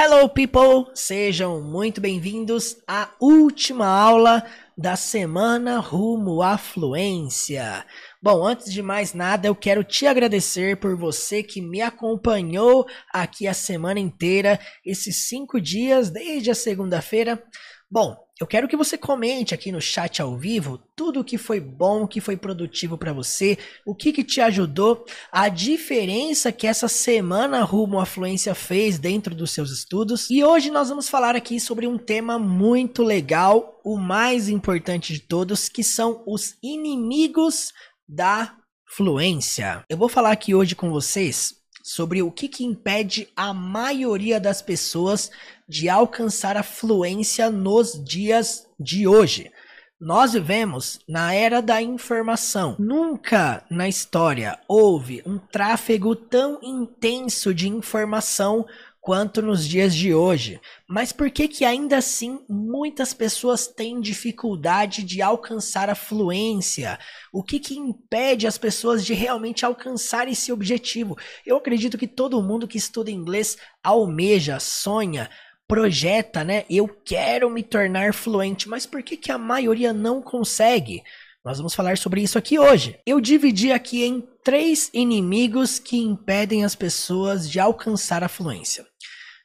Hello, people! Sejam muito bem-vindos à última aula da semana rumo à fluência. Bom, antes de mais nada, eu quero te agradecer por você que me acompanhou aqui a semana inteira, esses cinco dias, desde a segunda-feira. Bom, eu quero que você comente aqui no chat ao vivo tudo o que foi bom, o que foi produtivo para você, o que, que te ajudou, a diferença que essa semana rumo à fluência fez dentro dos seus estudos. E hoje nós vamos falar aqui sobre um tema muito legal, o mais importante de todos, que são os inimigos da fluência. Eu vou falar aqui hoje com vocês sobre o que, que impede a maioria das pessoas de alcançar a fluência nos dias de hoje. Nós vivemos na era da informação. Nunca na história houve um tráfego tão intenso de informação quanto nos dias de hoje. Mas por que que ainda assim muitas pessoas têm dificuldade de alcançar a fluência? O que que impede as pessoas de realmente alcançar esse objetivo? Eu acredito que todo mundo que estuda inglês almeja, sonha, projeta, né? Eu quero me tornar fluente, mas por que que a maioria não consegue? Nós vamos falar sobre isso aqui hoje. Eu dividi aqui em três inimigos que impedem as pessoas de alcançar a fluência.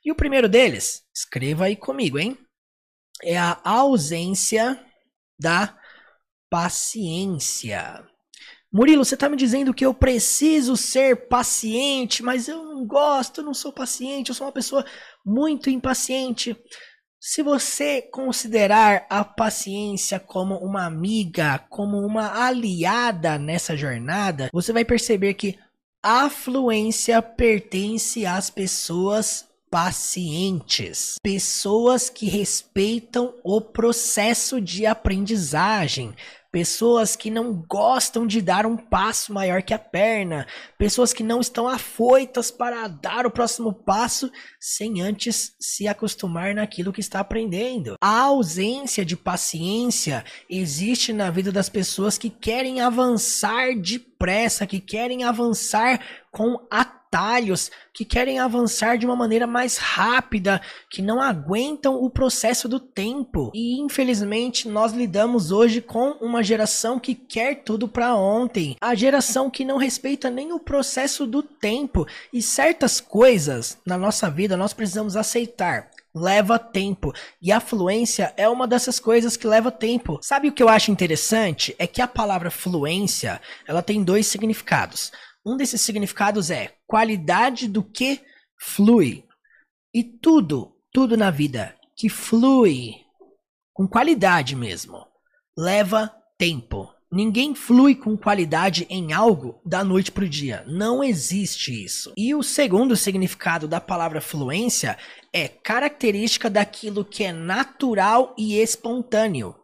E o primeiro deles, escreva aí comigo, hein? É a ausência da paciência. Murilo, você está me dizendo que eu preciso ser paciente, mas eu não gosto, eu não sou paciente, eu sou uma pessoa muito impaciente. Se você considerar a paciência como uma amiga, como uma aliada nessa jornada, você vai perceber que a fluência pertence às pessoas pacientes, pessoas que respeitam o processo de aprendizagem, pessoas que não gostam de dar um passo maior que a perna, pessoas que não estão afoitas para dar o próximo passo sem antes se acostumar naquilo que está aprendendo. A ausência de paciência existe na vida das pessoas que querem avançar depressa, que querem avançar com a atalhos, que querem avançar de uma maneira mais rápida, que não aguentam o processo do tempo. E infelizmente nós lidamos hoje com uma geração que quer tudo para ontem, a geração que não respeita nem o processo do tempo e certas coisas na nossa vida nós precisamos aceitar leva tempo. E a fluência é uma dessas coisas que leva tempo. Sabe o que eu acho interessante? É que a palavra fluência, ela tem dois significados. Um desses significados é qualidade do que flui. E tudo, tudo na vida que flui com qualidade mesmo, leva tempo. Ninguém flui com qualidade em algo da noite para o dia. Não existe isso. E o segundo significado da palavra fluência é característica daquilo que é natural e espontâneo.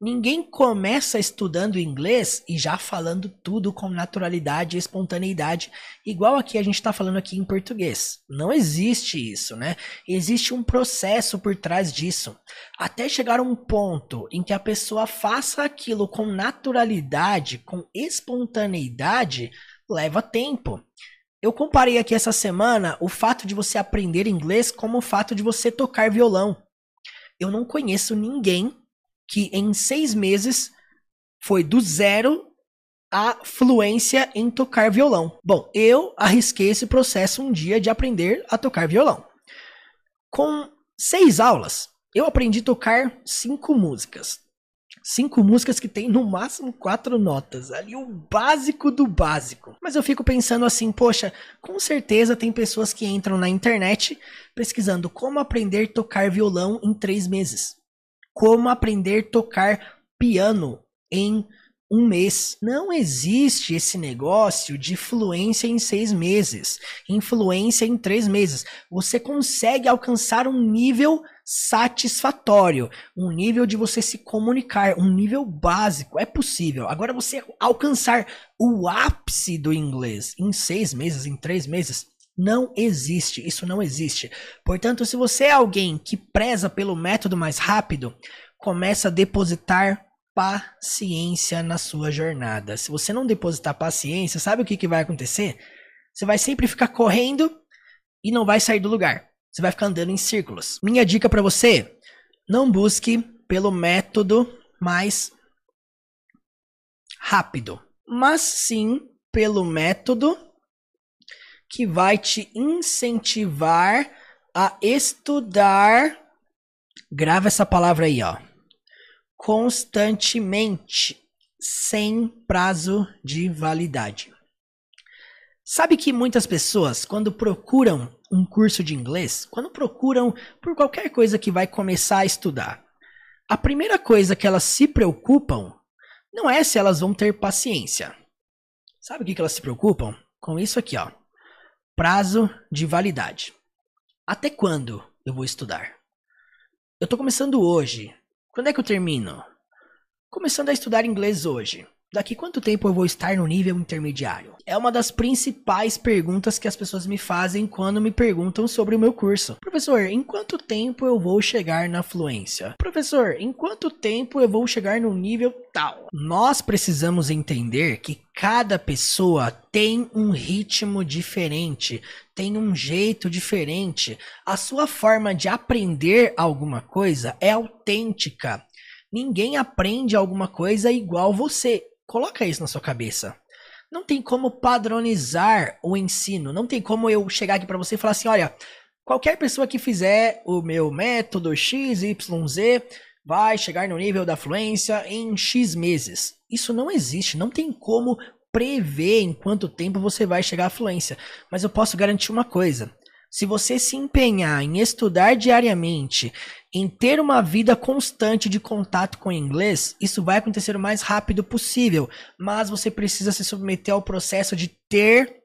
Ninguém começa estudando inglês e já falando tudo com naturalidade e espontaneidade, igual aqui a gente está falando aqui em português. Não existe isso, né? Existe um processo por trás disso. Até chegar um ponto em que a pessoa faça aquilo com naturalidade, com espontaneidade, leva tempo. Eu comparei aqui essa semana o fato de você aprender inglês como o fato de você tocar violão. Eu não conheço ninguém que em seis meses foi do zero à fluência em tocar violão. Bom, eu arrisquei esse processo um dia de aprender a tocar violão. Com seis aulas, eu aprendi a tocar cinco músicas. Cinco músicas que tem no máximo quatro notas. Ali o básico do básico. Mas eu fico pensando assim, poxa, com certeza tem pessoas que entram na internet pesquisando como aprender a tocar violão em três meses como aprender a tocar piano em um mês. Não existe esse negócio de fluência em seis meses, influência em três meses. Você consegue alcançar um nível satisfatório, um nível de você se comunicar, um nível básico. É possível. Agora você alcançar o ápice do inglês em seis meses, em três meses. Não existe, isso não existe. Portanto, se você é alguém que preza pelo método mais rápido, começa a depositar paciência na sua jornada. Se você não depositar paciência, sabe o que, que vai acontecer? Você vai sempre ficar correndo e não vai sair do lugar. você vai ficar andando em círculos. Minha dica para você: não busque pelo método mais rápido, mas sim pelo método que vai te incentivar a estudar. Grava essa palavra aí, ó. Constantemente, sem prazo de validade. Sabe que muitas pessoas, quando procuram um curso de inglês, quando procuram por qualquer coisa que vai começar a estudar, a primeira coisa que elas se preocupam não é se elas vão ter paciência. Sabe o que, elas se preocupam? Com isso aqui, ó. Prazo de validade. Até quando eu vou estudar? Eu tô começando hoje. Quando é que eu termino? Começando a estudar inglês hoje. Daqui quanto tempo eu vou estar no nível intermediário? É uma das principais perguntas que as pessoas me fazem quando me perguntam sobre o meu curso. Professor, em quanto tempo eu vou chegar na fluência? Professor, em quanto tempo eu vou chegar no nível tal? Nós precisamos entender que cada pessoa tem um ritmo diferente, tem um jeito diferente. A sua forma de aprender alguma coisa é autêntica. Ninguém aprende alguma coisa igual você. Coloca isso na sua cabeça. Não tem como padronizar o ensino. Não tem como eu chegar aqui para você e falar assim: olha, qualquer pessoa que fizer o meu método XYZ vai chegar no nível da fluência em X meses. Isso não existe. Não tem como prever em quanto tempo você vai chegar à fluência. Mas eu posso garantir uma coisa: se você se empenhar em estudar diariamente, em ter uma vida constante de contato com o inglês, isso vai acontecer o mais rápido possível. Mas você precisa se submeter ao processo de ter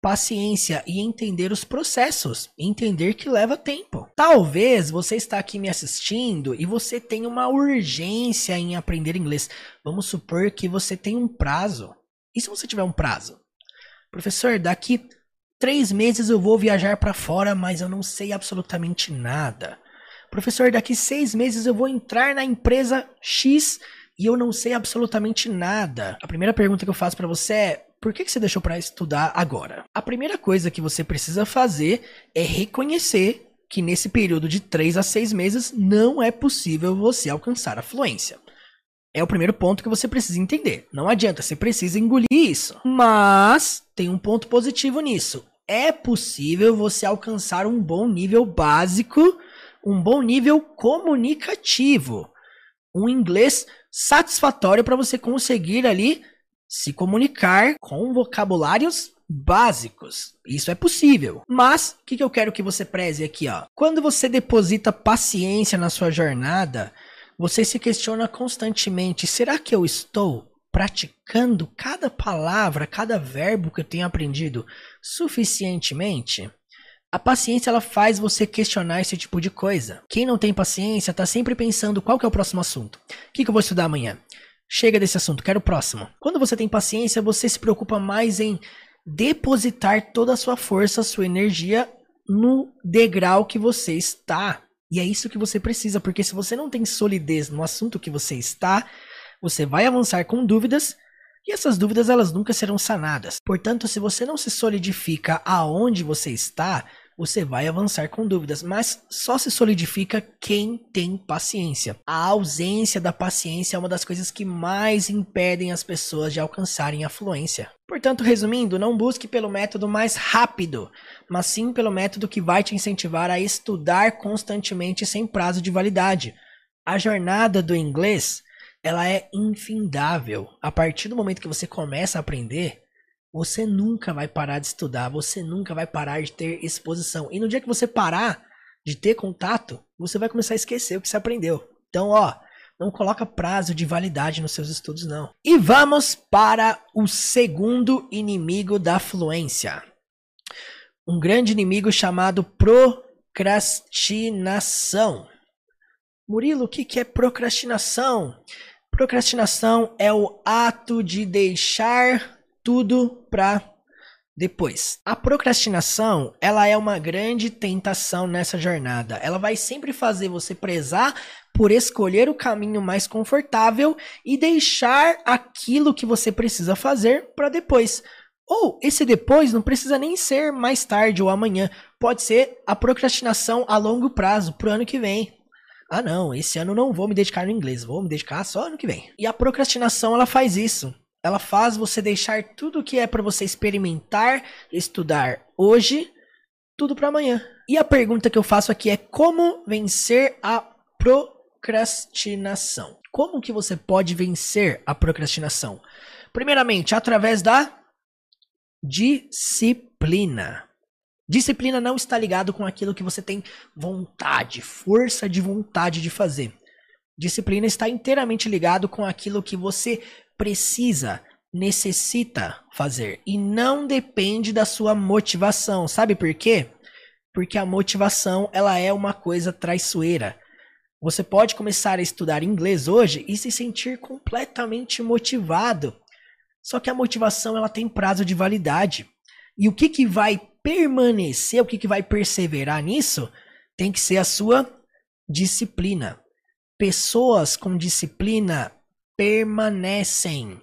paciência e entender os processos, entender que leva tempo. Talvez você está aqui me assistindo e você tenha uma urgência em aprender inglês. Vamos supor que você tem um prazo. E se você tiver um prazo? Professor, daqui Três meses eu vou viajar para fora, mas eu não sei absolutamente nada. Professor, daqui seis meses eu vou entrar na empresa X e eu não sei absolutamente nada. A primeira pergunta que eu faço para você é: por que, que você deixou para estudar agora? A primeira coisa que você precisa fazer é reconhecer que nesse período de três a seis meses não é possível você alcançar a fluência. É o primeiro ponto que você precisa entender. Não adianta, você precisa engolir isso. Mas tem um ponto positivo nisso. É possível você alcançar um bom nível básico, um bom nível comunicativo, um inglês satisfatório para você conseguir ali se comunicar com vocabulários básicos. Isso é possível. Mas o que, que eu quero que você preze aqui, ó? Quando você deposita paciência na sua jornada, você se questiona constantemente: será que eu estou praticando cada palavra, cada verbo que eu tenho aprendido suficientemente? A paciência ela faz você questionar esse tipo de coisa. Quem não tem paciência está sempre pensando qual que é o próximo assunto. O que, que eu vou estudar amanhã? Chega desse assunto, quero o próximo. Quando você tem paciência, você se preocupa mais em depositar toda a sua força, sua energia no degrau que você está. E é isso que você precisa, porque se você não tem solidez no assunto que você está, você vai avançar com dúvidas e essas dúvidas elas nunca serão sanadas. Portanto, se você não se solidifica aonde você está, você vai avançar com dúvidas, mas só se solidifica quem tem paciência. A ausência da paciência é uma das coisas que mais impedem as pessoas de alcançarem a fluência. Portanto, resumindo, não busque pelo método mais rápido, mas sim pelo método que vai te incentivar a estudar constantemente sem prazo de validade. A jornada do inglês, ela é infindável. A partir do momento que você começa a aprender, você nunca vai parar de estudar, você nunca vai parar de ter exposição. E no dia que você parar de ter contato, você vai começar a esquecer o que você aprendeu. Então, ó, não coloca prazo de validade nos seus estudos não. E vamos para o segundo inimigo da fluência. Um grande inimigo chamado procrastinação. Murilo, o que é procrastinação? Procrastinação é o ato de deixar tudo para depois. A procrastinação, ela é uma grande tentação nessa jornada. Ela vai sempre fazer você prezar por escolher o caminho mais confortável e deixar aquilo que você precisa fazer para depois. Ou esse depois não precisa nem ser mais tarde ou amanhã. Pode ser a procrastinação a longo prazo, pro ano que vem. Ah, não, esse ano não vou me dedicar no inglês, vou me dedicar só ano que vem. E a procrastinação, ela faz isso. Ela faz você deixar tudo que é para você experimentar, estudar hoje, tudo para amanhã. E a pergunta que eu faço aqui é como vencer a procrastinação? Como que você pode vencer a procrastinação? Primeiramente, através da disciplina. Disciplina não está ligado com aquilo que você tem vontade, força de vontade de fazer. Disciplina está inteiramente ligado com aquilo que você precisa, necessita fazer e não depende da sua motivação. Sabe por quê? Porque a motivação, ela é uma coisa traiçoeira. Você pode começar a estudar inglês hoje e se sentir completamente motivado. Só que a motivação ela tem prazo de validade. E o que, que vai permanecer, o que, que vai perseverar nisso, tem que ser a sua disciplina. Pessoas com disciplina permanecem.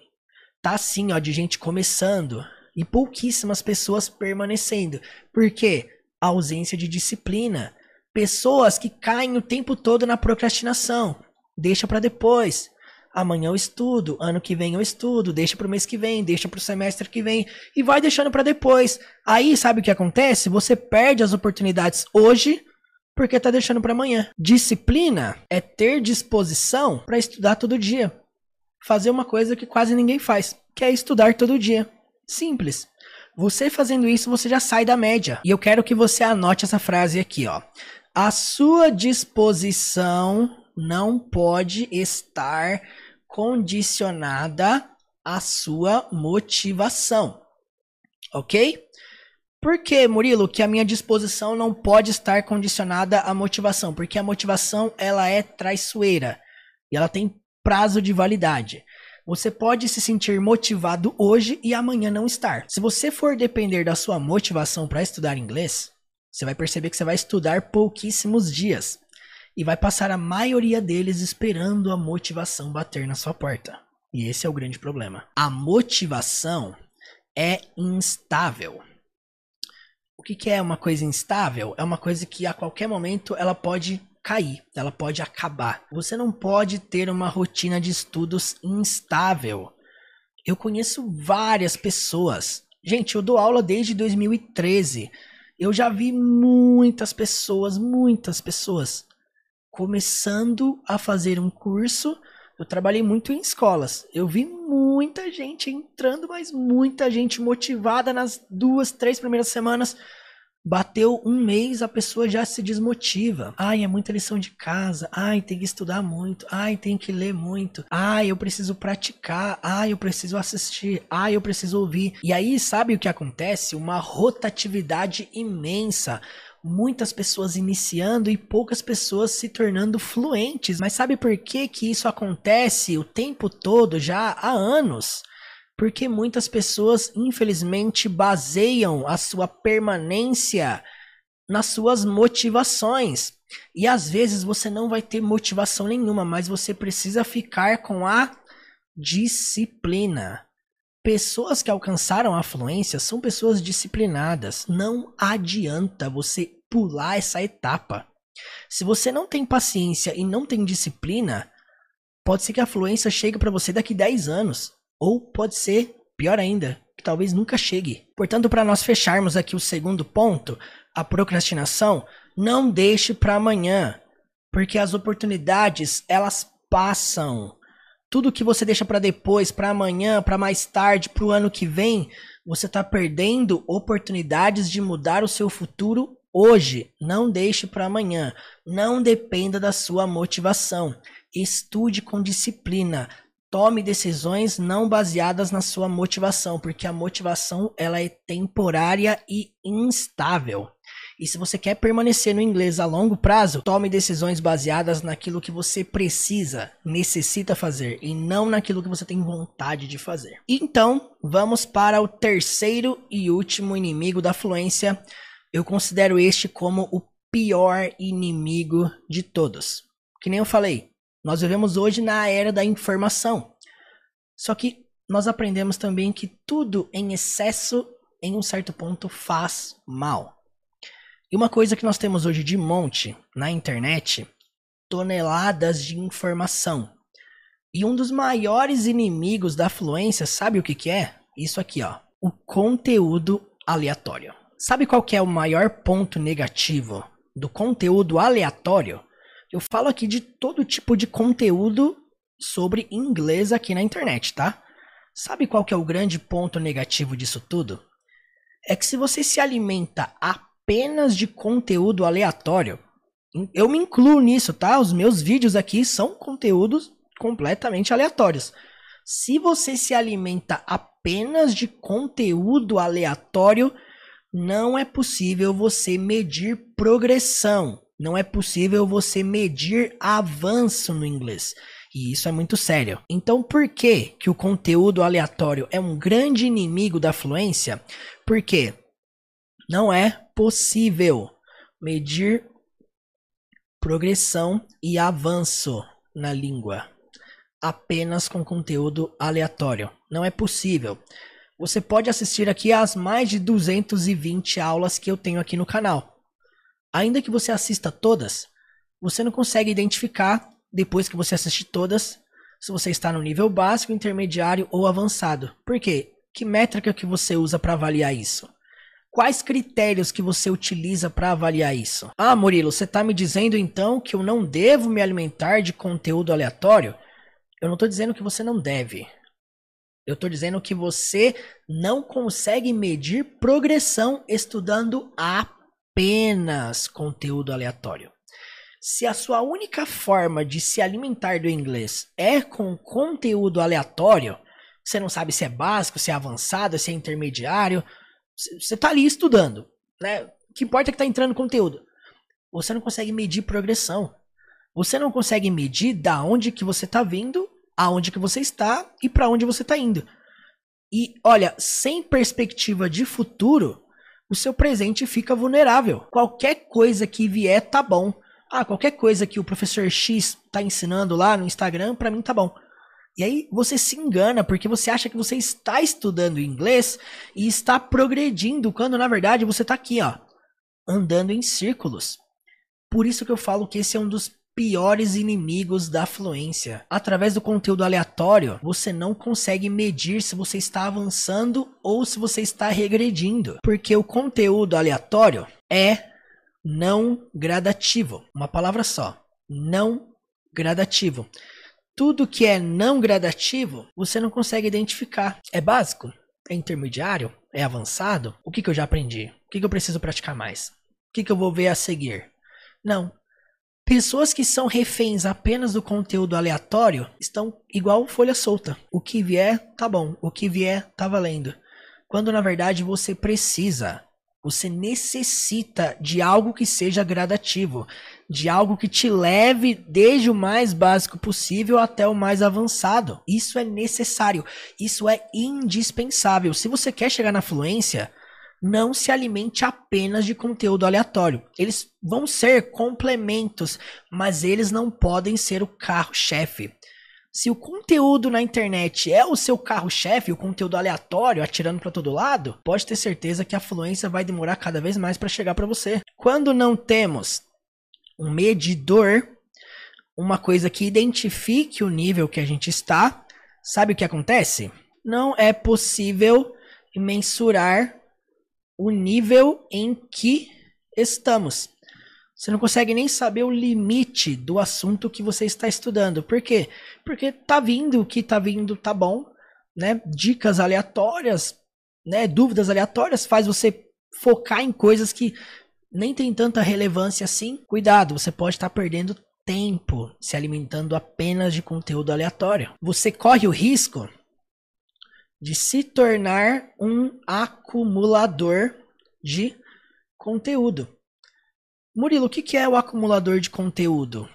Tá assim, ó, de gente começando e pouquíssimas pessoas permanecendo. Por quê? A ausência de disciplina. Pessoas que caem o tempo todo na procrastinação. Deixa para depois. Amanhã eu estudo, ano que vem eu estudo, deixa pro mês que vem, deixa pro semestre que vem e vai deixando para depois. Aí, sabe o que acontece? Você perde as oportunidades hoje porque tá deixando para amanhã. Disciplina é ter disposição para estudar todo dia. Fazer uma coisa que quase ninguém faz, que é estudar todo dia. Simples. Você fazendo isso, você já sai da média. E eu quero que você anote essa frase aqui, ó. A sua disposição não pode estar condicionada à sua motivação. Ok? Por que, Murilo, que a minha disposição não pode estar condicionada à motivação? Porque a motivação ela é traiçoeira e ela tem prazo de validade. Você pode se sentir motivado hoje e amanhã não estar. Se você for depender da sua motivação para estudar inglês, você vai perceber que você vai estudar pouquíssimos dias e vai passar a maioria deles esperando a motivação bater na sua porta. E esse é o grande problema. A motivação é instável. O que, que é uma coisa instável? É uma coisa que a qualquer momento ela pode cair, ela pode acabar. Você não pode ter uma rotina de estudos instável. Eu conheço várias pessoas. Gente, eu dou aula desde 2013. Eu já vi muitas pessoas, muitas pessoas começando a fazer um curso. Eu trabalhei muito em escolas. Eu vi muita gente entrando, mas muita gente motivada nas duas, três primeiras semanas. Bateu um mês, a pessoa já se desmotiva. Ai, é muita lição de casa. Ai, tem que estudar muito. Ai, tem que ler muito. Ai, eu preciso praticar. Ai, eu preciso assistir. Ai, eu preciso ouvir. E aí, sabe o que acontece? Uma rotatividade imensa muitas pessoas iniciando e poucas pessoas se tornando fluentes. Mas sabe por que, que isso acontece o tempo todo, já há anos? Porque muitas pessoas, infelizmente, baseiam a sua permanência nas suas motivações. E às vezes você não vai ter motivação nenhuma, mas você precisa ficar com a disciplina. Pessoas que alcançaram a fluência são pessoas disciplinadas. Não adianta você pular essa etapa. Se você não tem paciência e não tem disciplina, pode ser que a fluência chegue para você daqui 10 anos. Ou pode ser, pior ainda, que talvez nunca chegue. Portanto, para nós fecharmos aqui o segundo ponto, a procrastinação, não deixe para amanhã, porque as oportunidades, elas passam. Tudo que você deixa para depois, para amanhã, para mais tarde, para o ano que vem, você está perdendo oportunidades de mudar o seu futuro hoje. Não deixe para amanhã. Não dependa da sua motivação. Estude com disciplina. Tome decisões não baseadas na sua motivação, porque a motivação ela é temporária e instável. E se você quer permanecer no inglês a longo prazo, tome decisões baseadas naquilo que você precisa, necessita fazer e não naquilo que você tem vontade de fazer. Então, vamos para o terceiro e último inimigo da fluência. Eu considero este como o pior inimigo de todos. Que nem eu falei, nós vivemos hoje na era da informação. Só que nós aprendemos também que tudo em excesso, em um certo ponto, faz mal. E uma coisa que nós temos hoje de monte na internet, toneladas de informação. E um dos maiores inimigos da fluência, sabe o que, que é? Isso aqui, ó. O conteúdo aleatório. Sabe qual é o maior ponto negativo do conteúdo aleatório? Eu falo aqui de todo tipo de conteúdo sobre inglês aqui na internet, tá? Sabe qual que é o grande ponto negativo disso tudo? É que se você se alimenta apenas de conteúdo aleatório, eu me incluo nisso, tá? Os meus vídeos aqui são conteúdos completamente aleatórios. Se você se alimenta apenas de conteúdo aleatório, não é possível você medir progressão, não é possível você medir avanço no inglês. E isso é muito sério. Então, por que, que o conteúdo aleatório é um grande inimigo da fluência? Porque não é possível medir progressão e avanço na língua apenas com conteúdo aleatório. Não é possível. Você pode assistir aqui às mais de 220 aulas que eu tenho aqui no canal. Ainda que você assista todas, você não consegue identificar, depois que você assistir todas, se você está no nível básico, intermediário ou avançado. Por quê? Que métrica que você usa para avaliar isso? Quais critérios que você utiliza para avaliar isso? Ah, Murilo, você está me dizendo então que eu não devo me alimentar de conteúdo aleatório? Eu não estou dizendo que você não deve. Eu estou dizendo que você não consegue medir progressão estudando apenas conteúdo aleatório. Se a sua única forma de se alimentar do inglês é com conteúdo aleatório, você não sabe se é básico, se é avançado, se é intermediário, você está ali estudando, né? O que importa é que está entrando conteúdo. Você não consegue medir progressão. Você não consegue medir da onde que você está vindo aonde que você está e para onde você está indo. E olha, sem perspectiva de futuro, o seu presente fica vulnerável. Qualquer coisa que vier tá bom. Ah, qualquer coisa que o professor X tá ensinando lá no Instagram, para mim tá bom. E aí você se engana porque você acha que você está estudando inglês e está progredindo, quando na verdade você tá aqui, ó, andando em círculos. Por isso que eu falo que esse é um dos piores inimigos da fluência. Através do conteúdo aleatório, você não consegue medir se você está avançando ou se você está regredindo, porque o conteúdo aleatório é não gradativo. Uma palavra só, não gradativo. Tudo que é não gradativo, você não consegue identificar. É básico? É intermediário? É avançado? O que, que eu já aprendi? O que, que eu preciso praticar mais? O que, que eu vou ver a seguir? Não, Pessoas que são reféns apenas do conteúdo aleatório estão igual folha solta. O que vier, tá bom. O que vier, tá valendo. Quando na verdade você precisa, você necessita de algo que seja gradativo, de algo que te leve desde o mais básico possível até o mais avançado. Isso é necessário, isso é indispensável. Se você quer chegar na fluência, não se alimente apenas de conteúdo aleatório. Eles vão ser complementos, mas eles não podem ser o carro-chefe. Se o conteúdo na internet é o seu carro-chefe, o conteúdo aleatório atirando para todo lado, pode ter certeza que a fluência vai demorar cada vez mais para chegar para você. Quando não temos um medidor, uma coisa que identifique o nível que a gente está, sabe o que acontece? Não é possível mensurar o nível em que estamos. Você não consegue nem saber o limite do assunto que você está estudando. Por quê? Porque tá vindo o que tá vindo, tá bom, né? Dicas aleatórias, né? Dúvidas aleatórias faz você focar em coisas que nem tem tanta relevância assim. Cuidado, você pode estar tá perdendo tempo se alimentando apenas de conteúdo aleatório. Você corre o risco de se tornar um acumulador de conteúdo. Murilo, o que é o acumulador de conteúdo?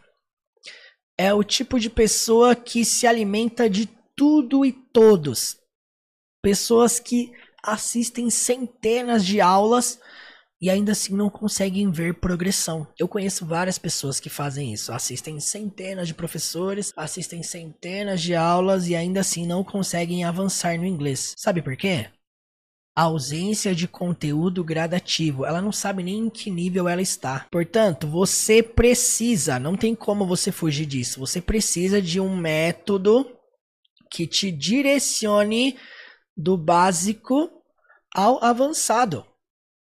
É o tipo de pessoa que se alimenta de tudo e todos. Pessoas que assistem centenas de aulas, e ainda assim não conseguem ver progressão. Eu conheço várias pessoas que fazem isso, assistem centenas de professores, assistem centenas de aulas e ainda assim não conseguem avançar no inglês. Sabe por quê? A ausência de conteúdo gradativo. Ela não sabe nem em que nível ela está. Portanto, você precisa, não tem como você fugir disso. Você precisa de um método que te direcione do básico ao avançado.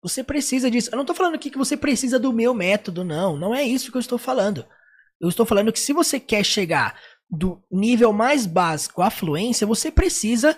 Você precisa disso. Eu não estou falando aqui que você precisa do meu método, não. Não é isso que eu estou falando. Eu estou falando que se você quer chegar do nível mais básico à fluência, você precisa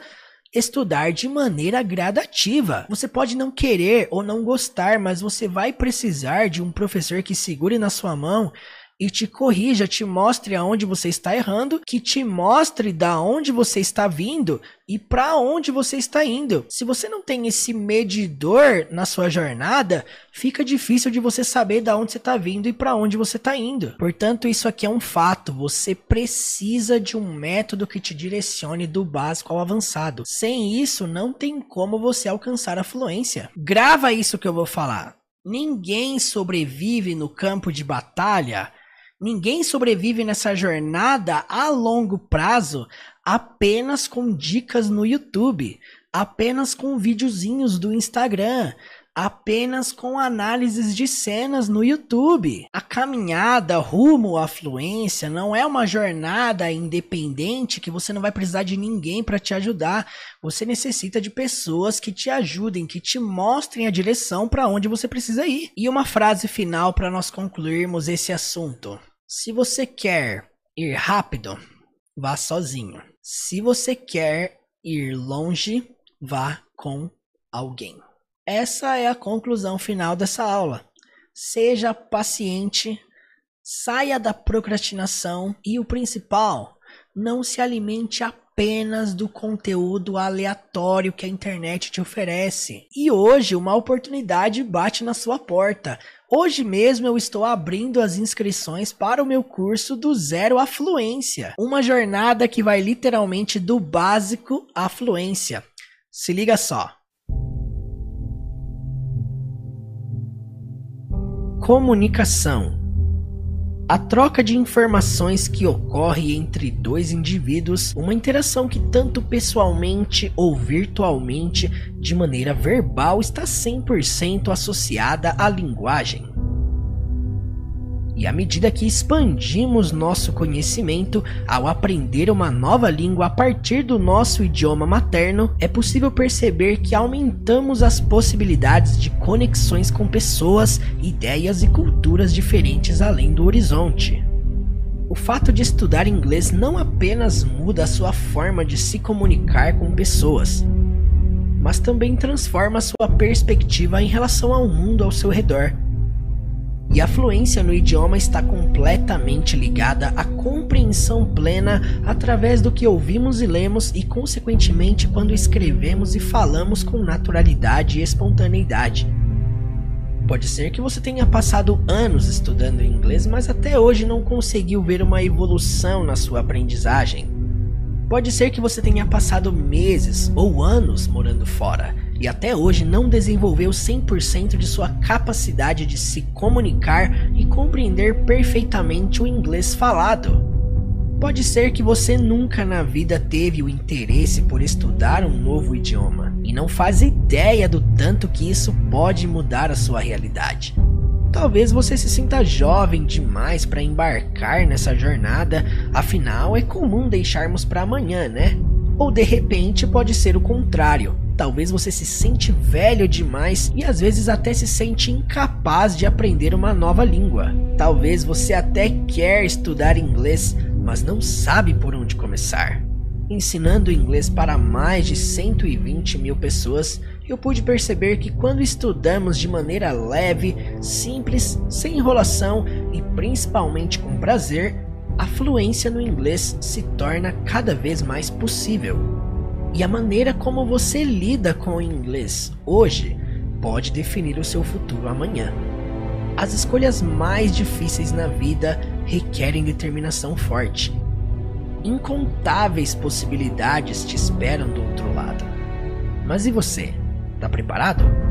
estudar de maneira gradativa. Você pode não querer ou não gostar, mas você vai precisar de um professor que segure na sua mão e te corrija, te mostre aonde você está errando, que te mostre da onde você está vindo e para onde você está indo. Se você não tem esse medidor na sua jornada, fica difícil de você saber da onde você está vindo e para onde você está indo. Portanto, isso aqui é um fato. Você precisa de um método que te direcione do básico ao avançado. Sem isso, não tem como você alcançar a fluência. Grava isso que eu vou falar. Ninguém sobrevive no campo de batalha Ninguém sobrevive nessa jornada a longo prazo apenas com dicas no YouTube, apenas com videozinhos do Instagram, apenas com análises de cenas no YouTube. A caminhada rumo à fluência não é uma jornada independente que você não vai precisar de ninguém para te ajudar. Você necessita de pessoas que te ajudem, que te mostrem a direção para onde você precisa ir. E uma frase final para nós concluirmos esse assunto. Se você quer ir rápido, vá sozinho. Se você quer ir longe, vá com alguém. Essa é a conclusão final dessa aula. Seja paciente, saia da procrastinação e o principal, não se alimente apenas do conteúdo aleatório que a internet te oferece. E hoje uma oportunidade bate na sua porta. Hoje mesmo eu estou abrindo as inscrições para o meu curso do Zero à Fluência, uma jornada que vai literalmente do básico à fluência. Se liga só. Comunicação. A troca de informações que ocorre entre dois indivíduos, uma interação que tanto pessoalmente ou virtualmente, de maneira verbal, está 100% associada à linguagem. E à medida que expandimos nosso conhecimento ao aprender uma nova língua a partir do nosso idioma materno, é possível perceber que aumentamos as possibilidades de conexões com pessoas, ideias e culturas diferentes além do horizonte. O fato de estudar inglês não apenas muda a sua forma de se comunicar com pessoas, mas também transforma sua perspectiva em relação ao mundo ao seu redor e a fluência no idioma está completamente ligada à compreensão plena através do que ouvimos e lemos e, consequentemente, quando escrevemos e falamos com naturalidade e espontaneidade. Pode ser que você tenha passado anos estudando inglês, mas até hoje não conseguiu ver uma evolução na sua aprendizagem. Pode ser que você tenha passado meses ou anos morando fora e até hoje não desenvolveu 100% de sua capacidade de se comunicar e compreender perfeitamente o inglês falado. Pode ser que você nunca na vida teve o interesse por estudar um novo idioma e não faz ideia do tanto que isso pode mudar a sua realidade. Talvez você se sinta jovem demais para embarcar nessa jornada, afinal é comum deixarmos para amanhã, né? Ou de repente pode ser o contrário Talvez você se sente velho demais e às vezes até se sente incapaz de aprender uma nova língua. Talvez você até quer estudar inglês, mas não sabe por onde começar. Ensinando inglês para mais de 120 mil pessoas, eu pude perceber que quando estudamos de maneira leve, simples, sem enrolação e principalmente com prazer, a fluência no inglês se torna cada vez mais possível. E a maneira como você lida com o inglês hoje pode definir o seu futuro amanhã. As escolhas mais difíceis na vida requerem determinação forte. Incontáveis possibilidades te esperam do outro lado. Mas e você? Tá preparado?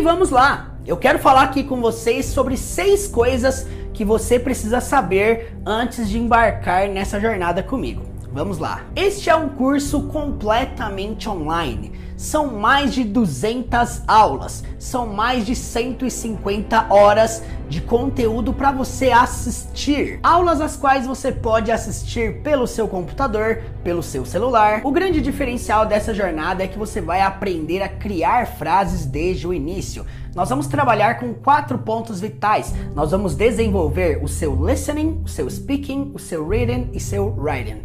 E vamos lá! Eu quero falar aqui com vocês sobre seis coisas que você precisa saber antes de embarcar nessa jornada comigo. Vamos lá. Este é um curso completamente online. São mais de 200 aulas, são mais de 150 horas de conteúdo para você assistir. Aulas as quais você pode assistir pelo seu computador, pelo seu celular. O grande diferencial dessa jornada é que você vai aprender a criar frases desde o início. Nós vamos trabalhar com quatro pontos vitais. Nós vamos desenvolver o seu listening, o seu speaking, o seu reading e seu writing.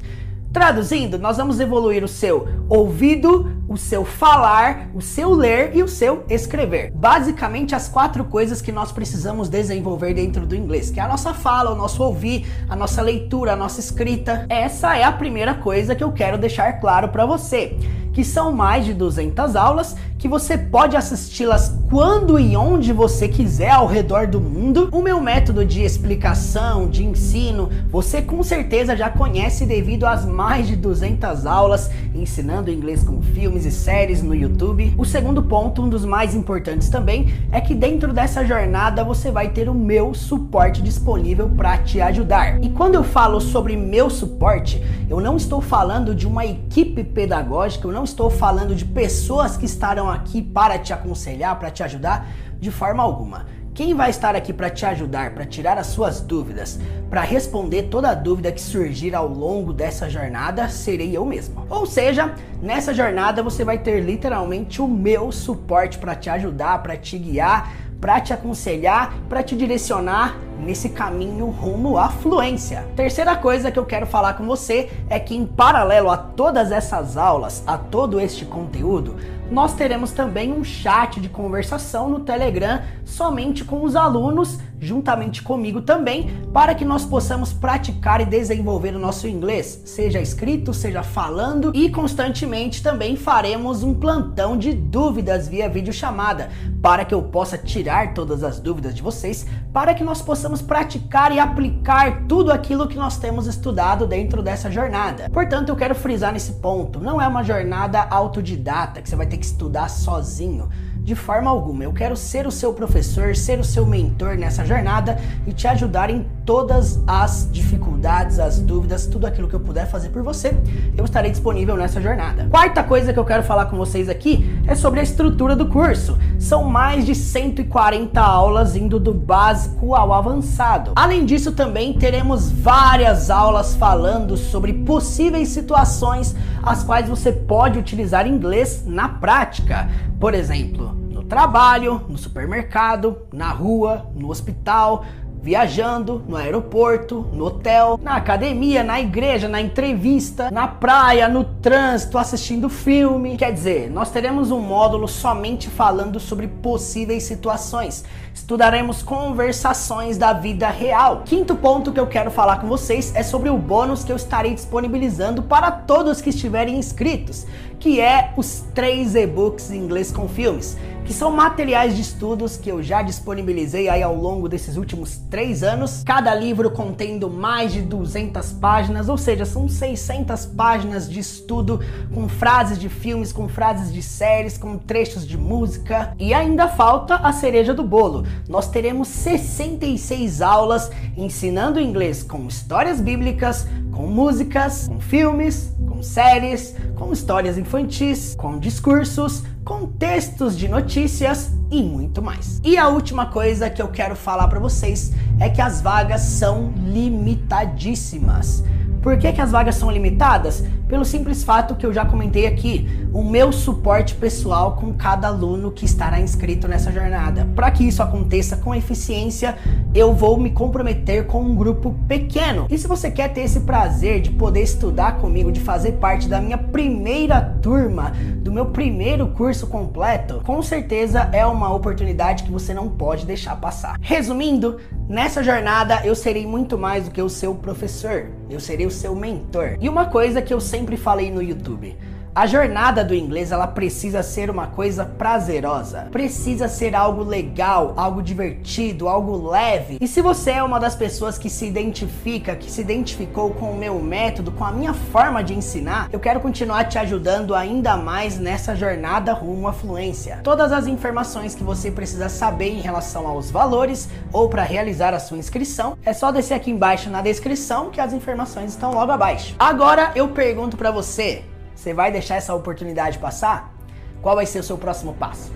Traduzindo, nós vamos evoluir o seu ouvido, o seu falar, o seu ler e o seu escrever. Basicamente as quatro coisas que nós precisamos desenvolver dentro do inglês, que é a nossa fala, o nosso ouvir, a nossa leitura, a nossa escrita. Essa é a primeira coisa que eu quero deixar claro para você que são mais de 200 aulas, que você pode assisti-las quando e onde você quiser ao redor do mundo. O meu método de explicação, de ensino, você com certeza já conhece devido às mais de 200 aulas ensinando inglês com filmes e séries no YouTube. O segundo ponto, um dos mais importantes também, é que dentro dessa jornada você vai ter o meu suporte disponível para te ajudar. E quando eu falo sobre meu suporte, eu não estou falando de uma equipe pedagógica, eu não estou falando de pessoas que estarão aqui para te aconselhar, para te ajudar, de forma alguma. Quem vai estar aqui para te ajudar, para tirar as suas dúvidas, para responder toda dúvida que surgir ao longo dessa jornada, serei eu mesmo. Ou seja, nessa jornada você vai ter literalmente o meu suporte para te ajudar, para te guiar, para te aconselhar, para te direcionar nesse caminho rumo à fluência. Terceira coisa que eu quero falar com você é que em paralelo a todas essas aulas, a todo este conteúdo, nós teremos também um chat de conversação no Telegram somente com os alunos, juntamente comigo também, para que nós possamos praticar e desenvolver o nosso inglês, seja escrito, seja falando, e constantemente também faremos um plantão de dúvidas via videochamada, para que eu possa tirar todas as dúvidas de vocês, para que nós possamos praticar e aplicar tudo aquilo que nós temos estudado dentro dessa jornada. Portanto, eu quero frisar nesse ponto: não é uma jornada autodidata que você vai ter que estudar sozinho. De forma alguma. Eu quero ser o seu professor, ser o seu mentor nessa jornada e te ajudar em todas as dificuldades, as dúvidas, tudo aquilo que eu puder fazer por você, eu estarei disponível nessa jornada. Quarta coisa que eu quero falar com vocês aqui é sobre a estrutura do curso. São mais de 140 aulas indo do básico ao avançado. Além disso, também teremos várias aulas falando sobre possíveis situações as quais você pode utilizar inglês na prática. Por exemplo, trabalho, no supermercado, na rua, no hospital, viajando, no aeroporto, no hotel, na academia, na igreja, na entrevista, na praia, no trânsito, assistindo filme. Quer dizer, nós teremos um módulo somente falando sobre possíveis situações. Estudaremos conversações da vida real. Quinto ponto que eu quero falar com vocês é sobre o bônus que eu estarei disponibilizando para todos que estiverem inscritos, que é os três e-books em inglês com filmes que são materiais de estudos que eu já disponibilizei aí ao longo desses últimos três anos. Cada livro contendo mais de 200 páginas, ou seja, são 600 páginas de estudo com frases de filmes, com frases de séries, com trechos de música. E ainda falta a cereja do bolo. Nós teremos 66 aulas ensinando inglês com histórias bíblicas, com músicas, com filmes, com séries, com histórias infantis, com discursos, com textos de notícias e muito mais. E a última coisa que eu quero falar para vocês é que as vagas são limitadíssimas. Por que, que as vagas são limitadas? Pelo simples fato que eu já comentei aqui, o meu suporte pessoal com cada aluno que estará inscrito nessa jornada. Para que isso aconteça com eficiência, eu vou me comprometer com um grupo pequeno. E se você quer ter esse prazer de poder estudar comigo, de fazer parte da minha primeira turma, do meu primeiro curso completo, com certeza é uma oportunidade que você não pode deixar passar. Resumindo, nessa jornada eu serei muito mais do que o seu professor, eu serei o seu mentor. E uma coisa que eu sempre falei no YouTube, A jornada do inglês ela precisa ser uma coisa prazerosa, precisa ser algo legal, algo divertido, algo leve. E se você é uma das pessoas que se identifica, que se identificou com o meu método, com a minha forma de ensinar, eu quero continuar te ajudando ainda mais nessa jornada rumo à fluência. Todas as informações que você precisa saber em relação aos valores ou para realizar a sua inscrição, é só descer aqui embaixo na descrição que as informações estão logo abaixo. Agora eu pergunto para você, você vai deixar essa oportunidade passar? Qual vai ser o seu próximo passo?